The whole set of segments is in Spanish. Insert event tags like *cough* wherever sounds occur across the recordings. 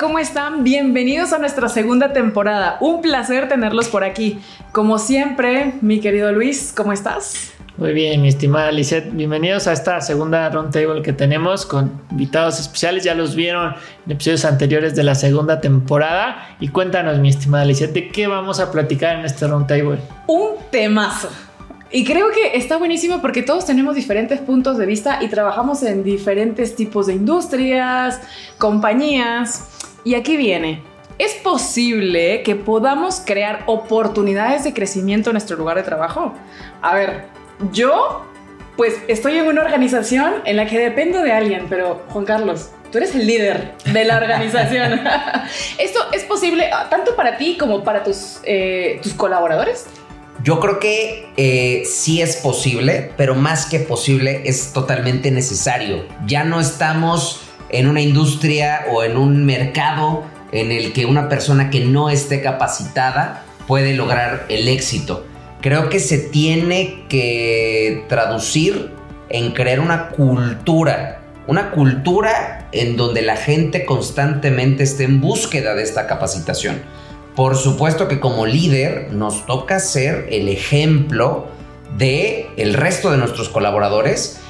¿cómo están? Bienvenidos a nuestra segunda temporada. Un placer tenerlos por aquí. Como siempre, mi querido Luis, ¿cómo estás? Muy bien, mi estimada Lisette. Bienvenidos a esta segunda roundtable que tenemos con invitados especiales. Ya los vieron en episodios anteriores de la segunda temporada. Y cuéntanos, mi estimada Lisette, ¿de qué vamos a platicar en este roundtable? Un temazo. Y creo que está buenísimo porque todos tenemos diferentes puntos de vista y trabajamos en diferentes tipos de industrias, compañías. Y aquí viene. ¿Es posible que podamos crear oportunidades de crecimiento en nuestro lugar de trabajo? A ver, yo pues estoy en una organización en la que dependo de alguien, pero Juan Carlos, tú eres el líder de la organización. *laughs* ¿Esto es posible ah, tanto para ti como para tus, eh, tus colaboradores? Yo creo que eh, sí es posible, pero más que posible es totalmente necesario. Ya no estamos en una industria o en un mercado en el que una persona que no esté capacitada puede lograr el éxito. Creo que se tiene que traducir en crear una cultura, una cultura en donde la gente constantemente esté en búsqueda de esta capacitación. Por supuesto que como líder nos toca ser el ejemplo de el resto de nuestros colaboradores.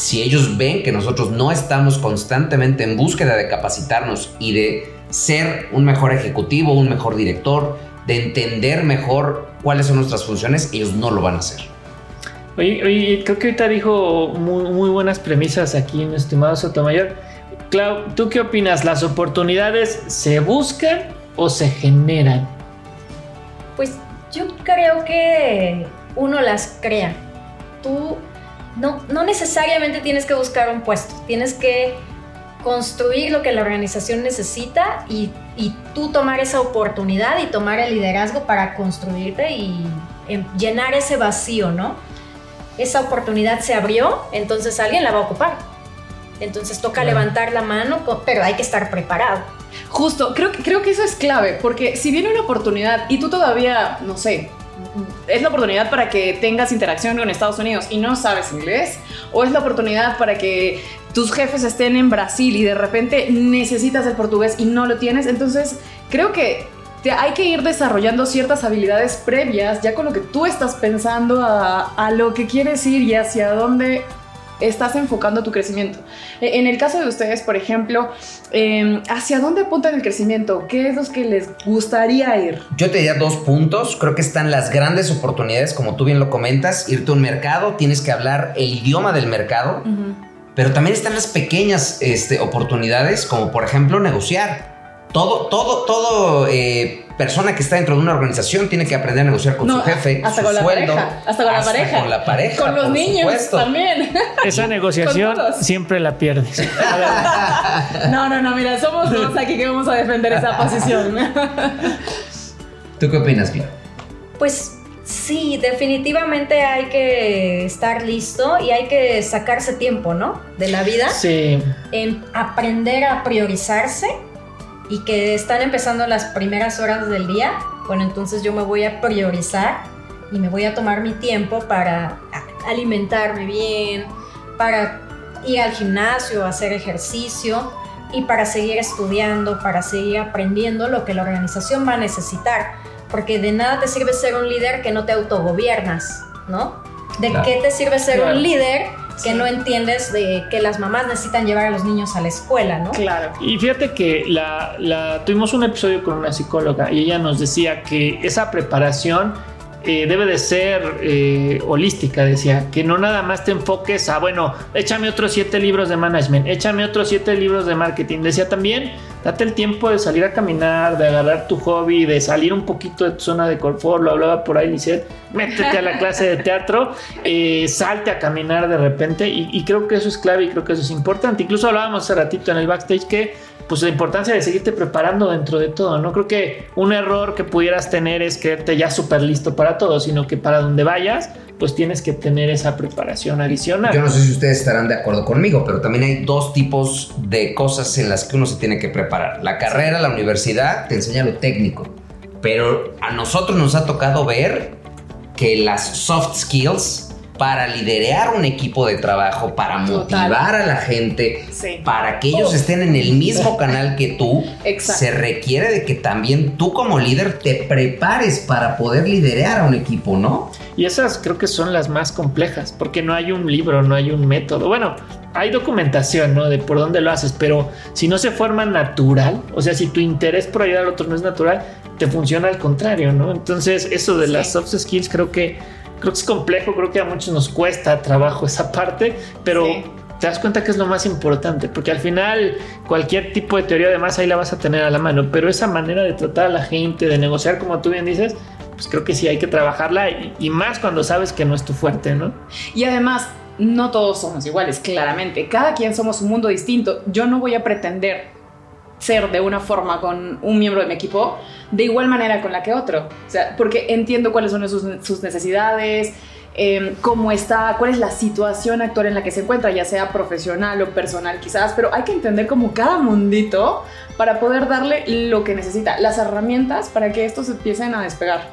Si ellos ven que nosotros no estamos constantemente en búsqueda de capacitarnos y de ser un mejor ejecutivo, un mejor director, de entender mejor cuáles son nuestras funciones, ellos no lo van a hacer. Oye, creo que ahorita dijo muy, muy buenas premisas aquí, mi estimado Sotomayor. Clau, ¿tú qué opinas? ¿Las oportunidades se buscan o se generan? Pues yo creo que uno las crea. Tú no, no necesariamente tienes que buscar un puesto, tienes que construir lo que la organización necesita y, y, tú tomar esa oportunidad y tomar el liderazgo para construirte y em, llenar ese vacío, ¿no? Esa oportunidad se abrió, entonces alguien la va a ocupar. Entonces toca levantar la mano, pero hay que estar preparado. Justo, creo, creo que eso es clave, porque si viene una oportunidad y tú todavía, no sé, es la oportunidad para que tengas interacción con Estados Unidos y no sabes inglés, o es la oportunidad para que tus jefes estén en Brasil y de repente necesitas el portugués y no lo tienes, entonces creo que hay que ir desarrollando ciertas habilidades previas, ya con lo que tú estás pensando a, a lo que quieres ir y hacia dónde estás enfocando tu crecimiento. E, en el caso de ustedes, por ejemplo, em, ¿hacia dónde apuntan el crecimiento? ¿Qué es lo que les gustaría ir? Yo te diría dos puntos. Creo que están las grandes oportunidades, como tú bien lo comentas, irte a un mercado, tienes que hablar el idioma del mercado, pero también están las pequeñas este, oportunidades, como por ejemplo negociar. Todo, todo, todo eh, persona que está dentro de una organización tiene que aprender a negociar con su jefe, hasta su con la sueldo, pareja, hasta con la pareja, con la pareja, con los niños también. *laughs* Esa negociación siempre la pierdes. *laughs* no, no, no, mira, somos dos aquí que vamos a defender esa posición. *laughs* ¿Tú qué opinas, Pia? Pues sí, definitivamente hay que estar listo y hay que sacarse tiempo, ¿no? De la vida. Sí. En aprender a priorizarse y que están empezando las primeras horas del día, bueno, entonces yo me voy a priorizar y me voy a tomar mi tiempo para alimentarme bien, para ir al gimnasio, hacer ejercicio y para seguir estudiando, para seguir aprendiendo lo que la organización va a necesitar. Porque de nada te sirve ser un líder que no te autogobiernas, ¿no? ¿De qué te sirve ser un líder que no entiendes de que las mamás necesitan llevar a los niños a la escuela, ¿no? Claro. Y fíjate que la, tuvimos un episodio con una psicóloga y ella nos decía que esa preparación eh, debe de ser eh, holística, decía, que no nada más te enfoques a, bueno, échame otros siete libros de management, échame otros siete libros de marketing, decía también, date el tiempo de salir a caminar, de agarrar tu hobby, de salir un poquito de tu zona de confort, lo hablaba por ahí, dice, métete a la clase de teatro, *laughs* eh, salte a caminar de repente y, y creo que eso es clave y creo que eso es importante, incluso hablábamos hace ratito en el backstage que pues la importancia de seguirte preparando dentro de todo. No creo que un error que pudieras tener es creerte ya súper listo para todo, sino que para donde vayas, pues tienes que tener esa preparación adicional. Yo no sé si ustedes estarán de acuerdo conmigo, pero también hay dos tipos de cosas en las que uno se tiene que preparar. La carrera, la universidad, te enseña lo técnico, pero a nosotros nos ha tocado ver que las soft skills para liderar un equipo de trabajo, para Total. motivar a la gente, Sí. para que ellos Oh. estén en el mismo canal que tú, Exacto. se requiere de que también tú como líder te prepares para poder liderar a un equipo, ¿no? Y esas creo que son las más complejas, porque no hay un libro, no hay un método. Bueno, hay documentación, ¿no? De por dónde lo haces, pero si no se forma natural, o sea, si tu interés por ayudar al otro no es natural, te funciona al contrario, ¿no? Entonces, eso de Sí. las soft skills creo que creo que es complejo, creo que a muchos nos cuesta trabajo esa parte, pero Sí. te das cuenta que es lo más importante, porque al final cualquier tipo de teoría además ahí la vas a tener a la mano, pero esa manera de tratar a la gente, de negociar como tú bien dices, pues creo que sí hay que trabajarla y, y más cuando sabes que no es tu fuerte, ¿no? Y además, no todos somos iguales, claramente. Cada quien somos un mundo distinto. Yo no voy a pretender ser de una forma con un miembro de mi equipo de igual manera con la que otro. O sea, porque entiendo cuáles son sus, sus necesidades, eh, cómo está, cuál es la situación actual en la que se encuentra, ya sea profesional o personal quizás, pero hay que entender como cada mundito para poder darle lo que necesita, las herramientas para que estos empiecen a despegar.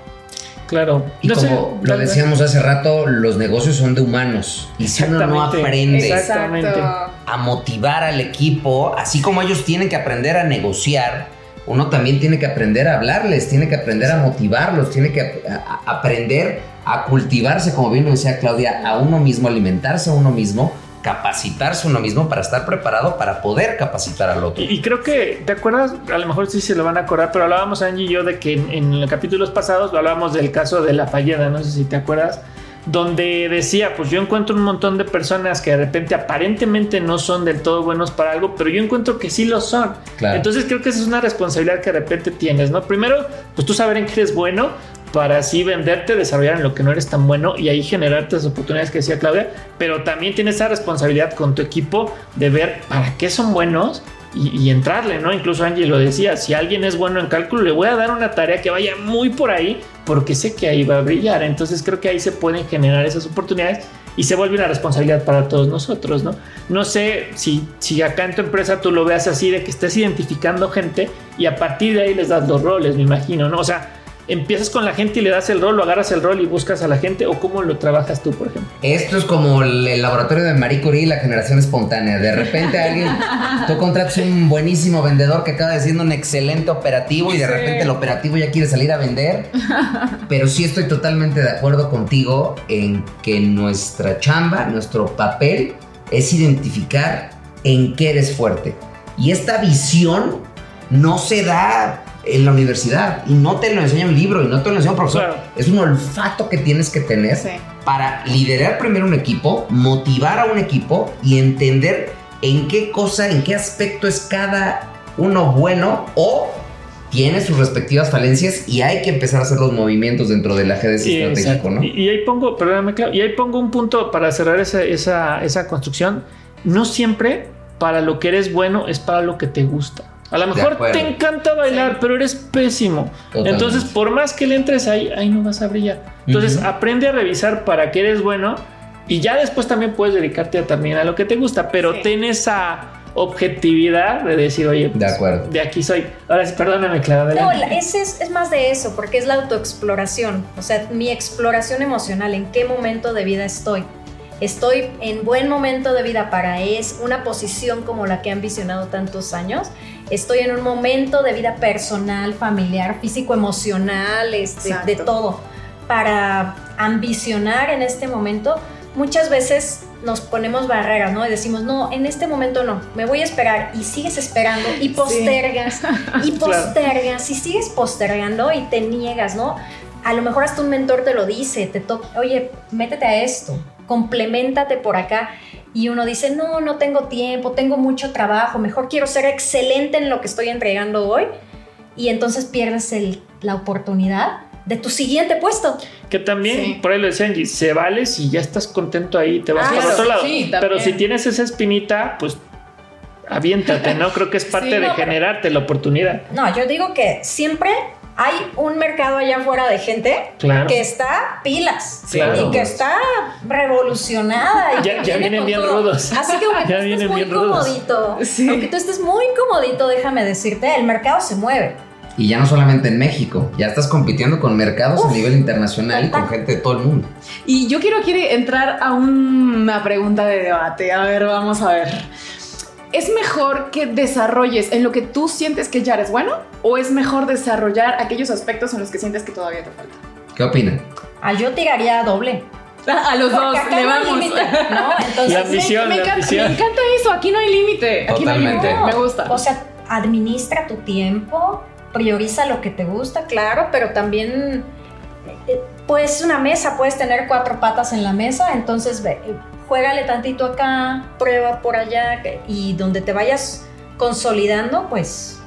Claro. Y No sé, como lo dale, decíamos hace rato, los negocios son de humanos. Y si uno no aprende Exactamente. A motivar al equipo, así como ellos tienen que aprender a negociar, uno también tiene que aprender a hablarles, tiene que aprender a motivarlos, tiene que aprender a cultivarse, como bien lo decía Claudia, a uno mismo, alimentarse a uno mismo, capacitarse uno mismo para estar preparado para poder capacitar al otro. Y, creo que, ¿te acuerdas? A lo mejor sí se lo van a acordar, pero hablábamos Angie y yo de que en, en los capítulos pasados hablábamos del caso de la falleda, no sé si te acuerdas, donde decía, pues yo encuentro un montón de personas que de repente aparentemente no son del todo buenos para algo, pero yo encuentro que sí lo son. Claro. Entonces creo que esa es una responsabilidad que de repente tienes, ¿no? Primero, pues tú saber en qué eres bueno para así venderte, desarrollar en lo que no eres tan bueno y ahí generarte las oportunidades que decía Claudia, pero también tienes esa responsabilidad con tu equipo de ver para qué son buenos y, entrarle, ¿no? Incluso Angie lo decía, si alguien es bueno en cálculo, le voy a dar una tarea que vaya muy por ahí porque sé que ahí va a brillar. Entonces creo que ahí se pueden generar esas oportunidades y se vuelve una responsabilidad para todos nosotros, ¿no? No sé si, si acá en tu empresa tú lo veas así, de que estés identificando gente y a partir de ahí les das los roles, me imagino, ¿no? O sea, empiezas con la gente y le das el rol, o agarras el rol y buscas a la gente, o cómo lo trabajas tú, por ejemplo. Esto es como el, el laboratorio de Marie Curie y la generación espontánea. De repente alguien, tú contratas un buenísimo vendedor que acaba de siendo un excelente operativo y de Sí. repente el operativo ya quiere salir a vender. Pero sí estoy totalmente de acuerdo contigo en que nuestra chamba, nuestro papel es identificar en qué eres fuerte. Y esta visión no se da en la universidad y no te lo enseña un libro y no te lo enseña un profesor. Claro. Es un olfato que tienes que tener Sí. para liderar primero un equipo, motivar a un equipo y entender en qué cosa, en qué aspecto es cada uno bueno o tiene sus respectivas falencias y hay que empezar a hacer los movimientos dentro del ajedrez Y, estratégico. ¿no? Y, y ahí pongo, perdóname, Clau, y ahí pongo un punto para cerrar esa, esa, esa construcción. No siempre para lo que eres bueno es para lo que te gusta. A lo mejor te encanta bailar, Sí. pero eres pésimo. Totalmente. Entonces, por más que le entres ahí, ahí no vas a brillar. Entonces, aprende a revisar para qué eres bueno y ya después también puedes dedicarte a, también a lo que te gusta, pero Sí. ten esa objetividad de decir, oye, pues, De acuerdo. de aquí soy. Ahora sí, perdóname, Clara. No, ese es, es más de eso, porque es la autoexploración. O sea, mi exploración emocional, en qué momento de vida estoy. Estoy en buen momento de vida para es una posición como la que han visionado tantos años. Estoy en un momento de vida personal, familiar, físico, emocional, este, de todo. Para ambicionar en este momento, muchas veces nos ponemos barreras, ¿no? Y decimos, no, en este momento no, me voy a esperar. Y sigues esperando y postergas y *laughs* Claro. postergas y sigues postergando y te niegas, ¿no? A lo mejor hasta un mentor te lo dice, te toca, oye, métete a esto, complementate por acá. Y uno dice, no, no tengo tiempo, tengo mucho trabajo, mejor quiero ser excelente en lo que estoy entregando hoy. Y entonces pierdes el- la oportunidad de tu siguiente puesto. Que también, Sí. por ahí lo decía Angie, se vale si ya estás contento ahí, te vas Ah, para claro, otro lado. sí, Pero si tienes esa espinita, pues aviéntate, ¿no? Creo que es *laughs* parte Sí, de no, generarte la oportunidad. No, yo digo que siempre hay un mercado allá afuera de gente Claro. que está pilas Claro. y que está revolucionada. y Ya- que ya viene vienen bien todo. rudos. Así que aunque *laughs* Ya tú estés muy comodito, Sí. aunque tú estés muy comodito, déjame decirte, el mercado se mueve. Y ya no solamente en México, ya estás compitiendo con mercados a nivel internacional y con gente de todo el mundo. Y yo quiero, quiero entrar a una pregunta de debate. A ver, vamos a ver. ¿Es mejor que desarrolles en lo que tú sientes que ya eres bueno? ¿O es mejor desarrollar aquellos aspectos en los que sientes que todavía te falta? ¿Qué opinan? Ah, yo tiraría doble. *laughs* A los Porque dos, le no hay vamos. límite, ¿no? *laughs* Entonces, La ambición, me, la encanta, me encanta eso, aquí no hay límite. Aquí no hay Totalmente. límite. Me gusta. O sea, administra tu tiempo, prioriza lo que te gusta, claro, pero también pues una mesa, puedes tener cuatro patas en la mesa, entonces ve, eh, juégale tantito acá, prueba por allá y donde te vayas consolidando, pues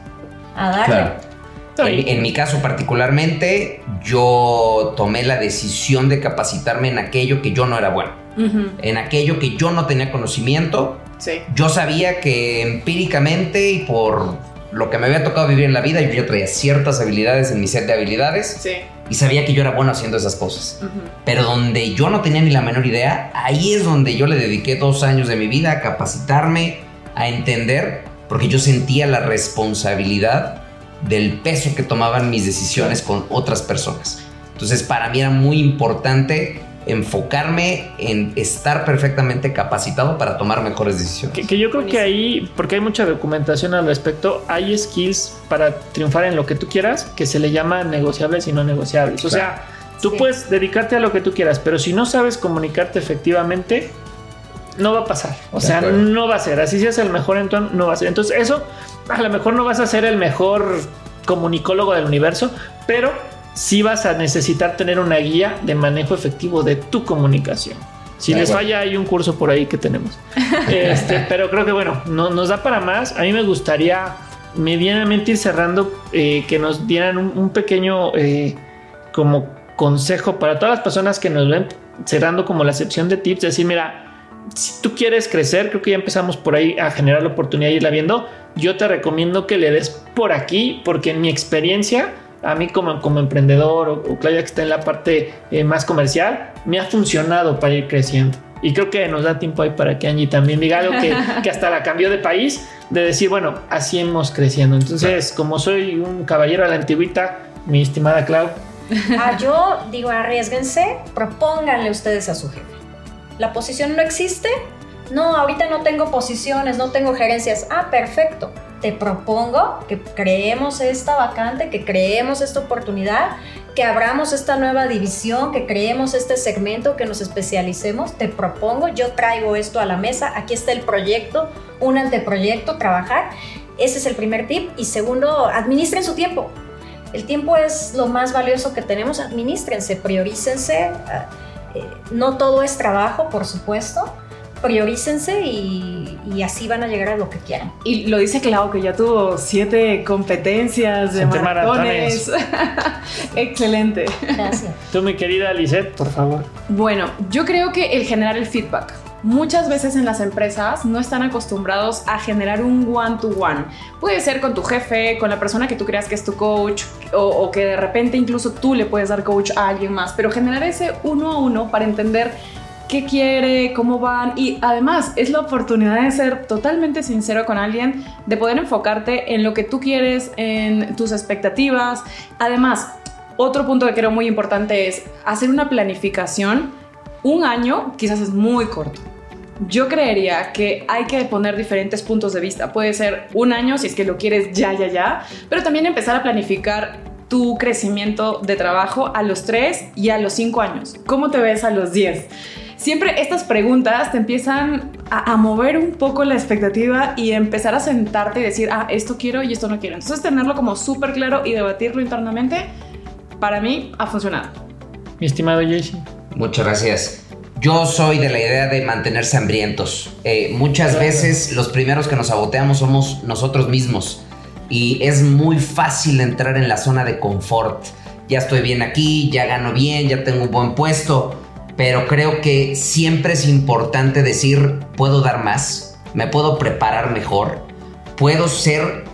a darle. Claro. En, en mi caso particularmente, yo tomé la decisión de capacitarme en aquello que yo no era bueno, en aquello que yo no tenía conocimiento. Sí. Yo sabía que empíricamente y por lo que me había tocado vivir en la vida, yo ya traía ciertas habilidades en mi set de habilidades Sí. y sabía que yo era bueno haciendo esas cosas. Pero donde yo no tenía ni la menor idea, ahí es donde yo le dediqué dos años de mi vida a capacitarme, a entender, porque yo sentía la responsabilidad del peso que tomaban mis decisiones con otras personas. Entonces para mí era muy importante enfocarme en estar perfectamente capacitado para tomar mejores decisiones. Que, que yo creo que ahí, porque hay mucha documentación al respecto, hay skills para triunfar en lo que tú quieras que se le llama negociables y no negociables. O sea, tú Sí. puedes dedicarte a lo que tú quieras, pero si no sabes comunicarte efectivamente, no va a pasar. O De sea, acuerdo. no va a ser. Así seas el mejor, entonces no va a ser. Entonces, eso a lo mejor no vas a ser el mejor comunicólogo del universo, pero sí vas a necesitar tener una guía de manejo efectivo de tu comunicación. Si De les falla, hay un curso por ahí que tenemos. *laughs* Este, pero creo que bueno, no, nos da para más. A mí me gustaría medianamente ir cerrando, eh, que nos dieran un, un pequeño eh, como consejo para todas las personas que nos ven, cerrando como la sección de tips, decir, mira, si tú quieres crecer, creo que ya empezamos por ahí a generar la oportunidad y irla viendo. Yo te recomiendo que le des por aquí, porque en mi experiencia, a mí como, como emprendedor o, o Claudia que está en la parte eh, más comercial, me ha funcionado para ir creciendo. Y creo que nos da tiempo ahí para que Angie también diga algo que, *laughs* que hasta la cambió de país, de decir, bueno, así hemos creciendo. Entonces, como soy un caballero a la antigüita, mi estimada Clau, Ah, yo digo, arriesguense, propónganle ustedes a su jefe. La posición no existe. No, ahorita no tengo posiciones, no tengo gerencias. Ah, perfecto. Te propongo que creemos esta vacante, que creemos esta oportunidad, que abramos esta nueva división, que creemos este segmento, que nos especialicemos. Te propongo, yo traigo esto a la mesa. Aquí está el proyecto, un anteproyecto, trabajar. Ese es el primer tip. Y segundo, administren su tiempo. El tiempo es lo más valioso que tenemos. Administrense, priorícense. ah, eh, No todo es trabajo, por supuesto. Priorícense y, y así van a llegar a lo que quieran. Y lo dice Clau, que ya tuvo siete competencias de Siete maratones. *laughs* Excelente. Gracias. tú mi querida Lisette, por favor. Bueno, yo creo que el generar el feedback. Muchas veces en las empresas no están acostumbrados a generar un one-to-one. Puede ser con tu jefe, con la persona que tú creas que es tu coach, o, o que de repente incluso tú le puedes dar coach a alguien más, pero generar ese uno a uno para entender qué quiere, cómo van y además es la oportunidad de ser totalmente sincero con alguien, de poder enfocarte en lo que tú quieres, en tus expectativas. Además, otro punto que creo muy importante es hacer una planificación. Un año quizás es muy corto. Yo creería que hay que poner diferentes puntos de vista. Puede ser un año si es que lo quieres ya, ya, ya, pero también empezar a planificar tu crecimiento de trabajo a los 3 y a los 5 años. ¿Cómo te ves a los 10? Siempre estas preguntas te empiezan a, a mover un poco la expectativa y empezar a sentarte y decir, ah, esto quiero y esto no quiero. Entonces tenerlo como súper claro y debatirlo internamente, para mí ha funcionado. Mi estimado Jesse. Muchas gracias. Yo soy de la idea de mantenerse hambrientos. Eh, muchas veces los primeros que nos saboteamos somos nosotros mismos. Y es muy fácil entrar en la zona de confort. Ya estoy bien aquí, ya gano bien, ya tengo un buen puesto. Pero creo que siempre es importante decir, puedo dar más, me puedo preparar mejor, puedo ser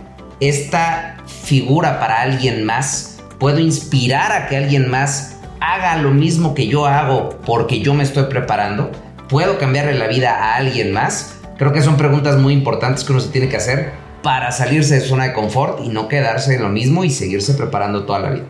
esta figura para alguien más, puedo inspirar a que alguien más haga lo mismo que yo hago porque yo me estoy preparando, puedo cambiarle la vida a alguien más. Creo que son preguntas muy importantes que uno se tiene que hacer para salirse de su zona de confort y no quedarse en lo mismo y seguirse preparando toda la vida.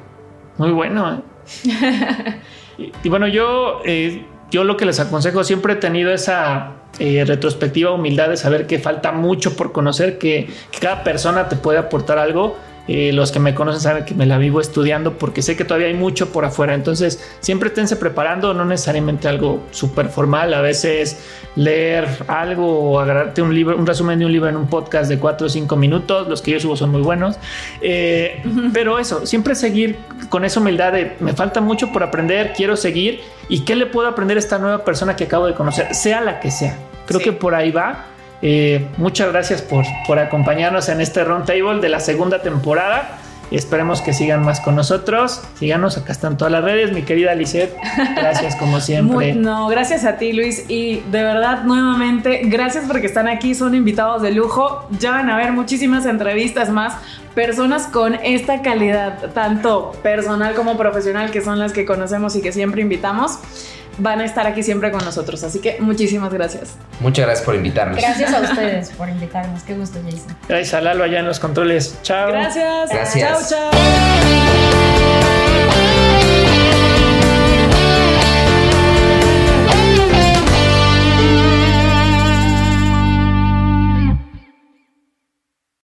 Muy bueno. ¿eh? *laughs* y, bueno, yo, eh, yo lo que les aconsejo, siempre he tenido esa eh, retrospectiva humildad de saber que falta mucho por conocer, que cada persona te puede aportar algo eh, los que me conocen saben que me la vivo estudiando porque sé que todavía hay mucho por afuera. Entonces, siempre esténse preparando, no necesariamente algo súper formal. A veces leer algo o agarrarte un libro, un resumen de un libro en un podcast de 4 o 5 minutos. Los que yo subo son muy buenos. Eh, pero eso, siempre seguir con esa humildad de me falta mucho por aprender, quiero seguir. ¿Y qué le puedo aprender a esta nueva persona que acabo de conocer? Sea la que sea. Creo sí. que por ahí va eh, muchas gracias por, por acompañarnos en este roundtable de la segunda temporada. Esperemos que sigan más con nosotros. Síganos, acá están todas las redes. Mi querida Lisette, gracias como *laughs* siempre. No, gracias a ti, Luis. Y de verdad, nuevamente, gracias porque están aquí, son invitados de lujo. Ya van a ver muchísimas entrevistas más. Personas con esta calidad, tanto personal como profesional, que son las que conocemos y que siempre invitamos van a estar aquí siempre con nosotros. Así que muchísimas gracias. Muchas gracias por invitarnos. Gracias a *laughs* ustedes por invitarnos. Qué gusto, Jason. Gracias a Lalo allá en los controles. Chao. Gracias. Gracias. Chao, chao.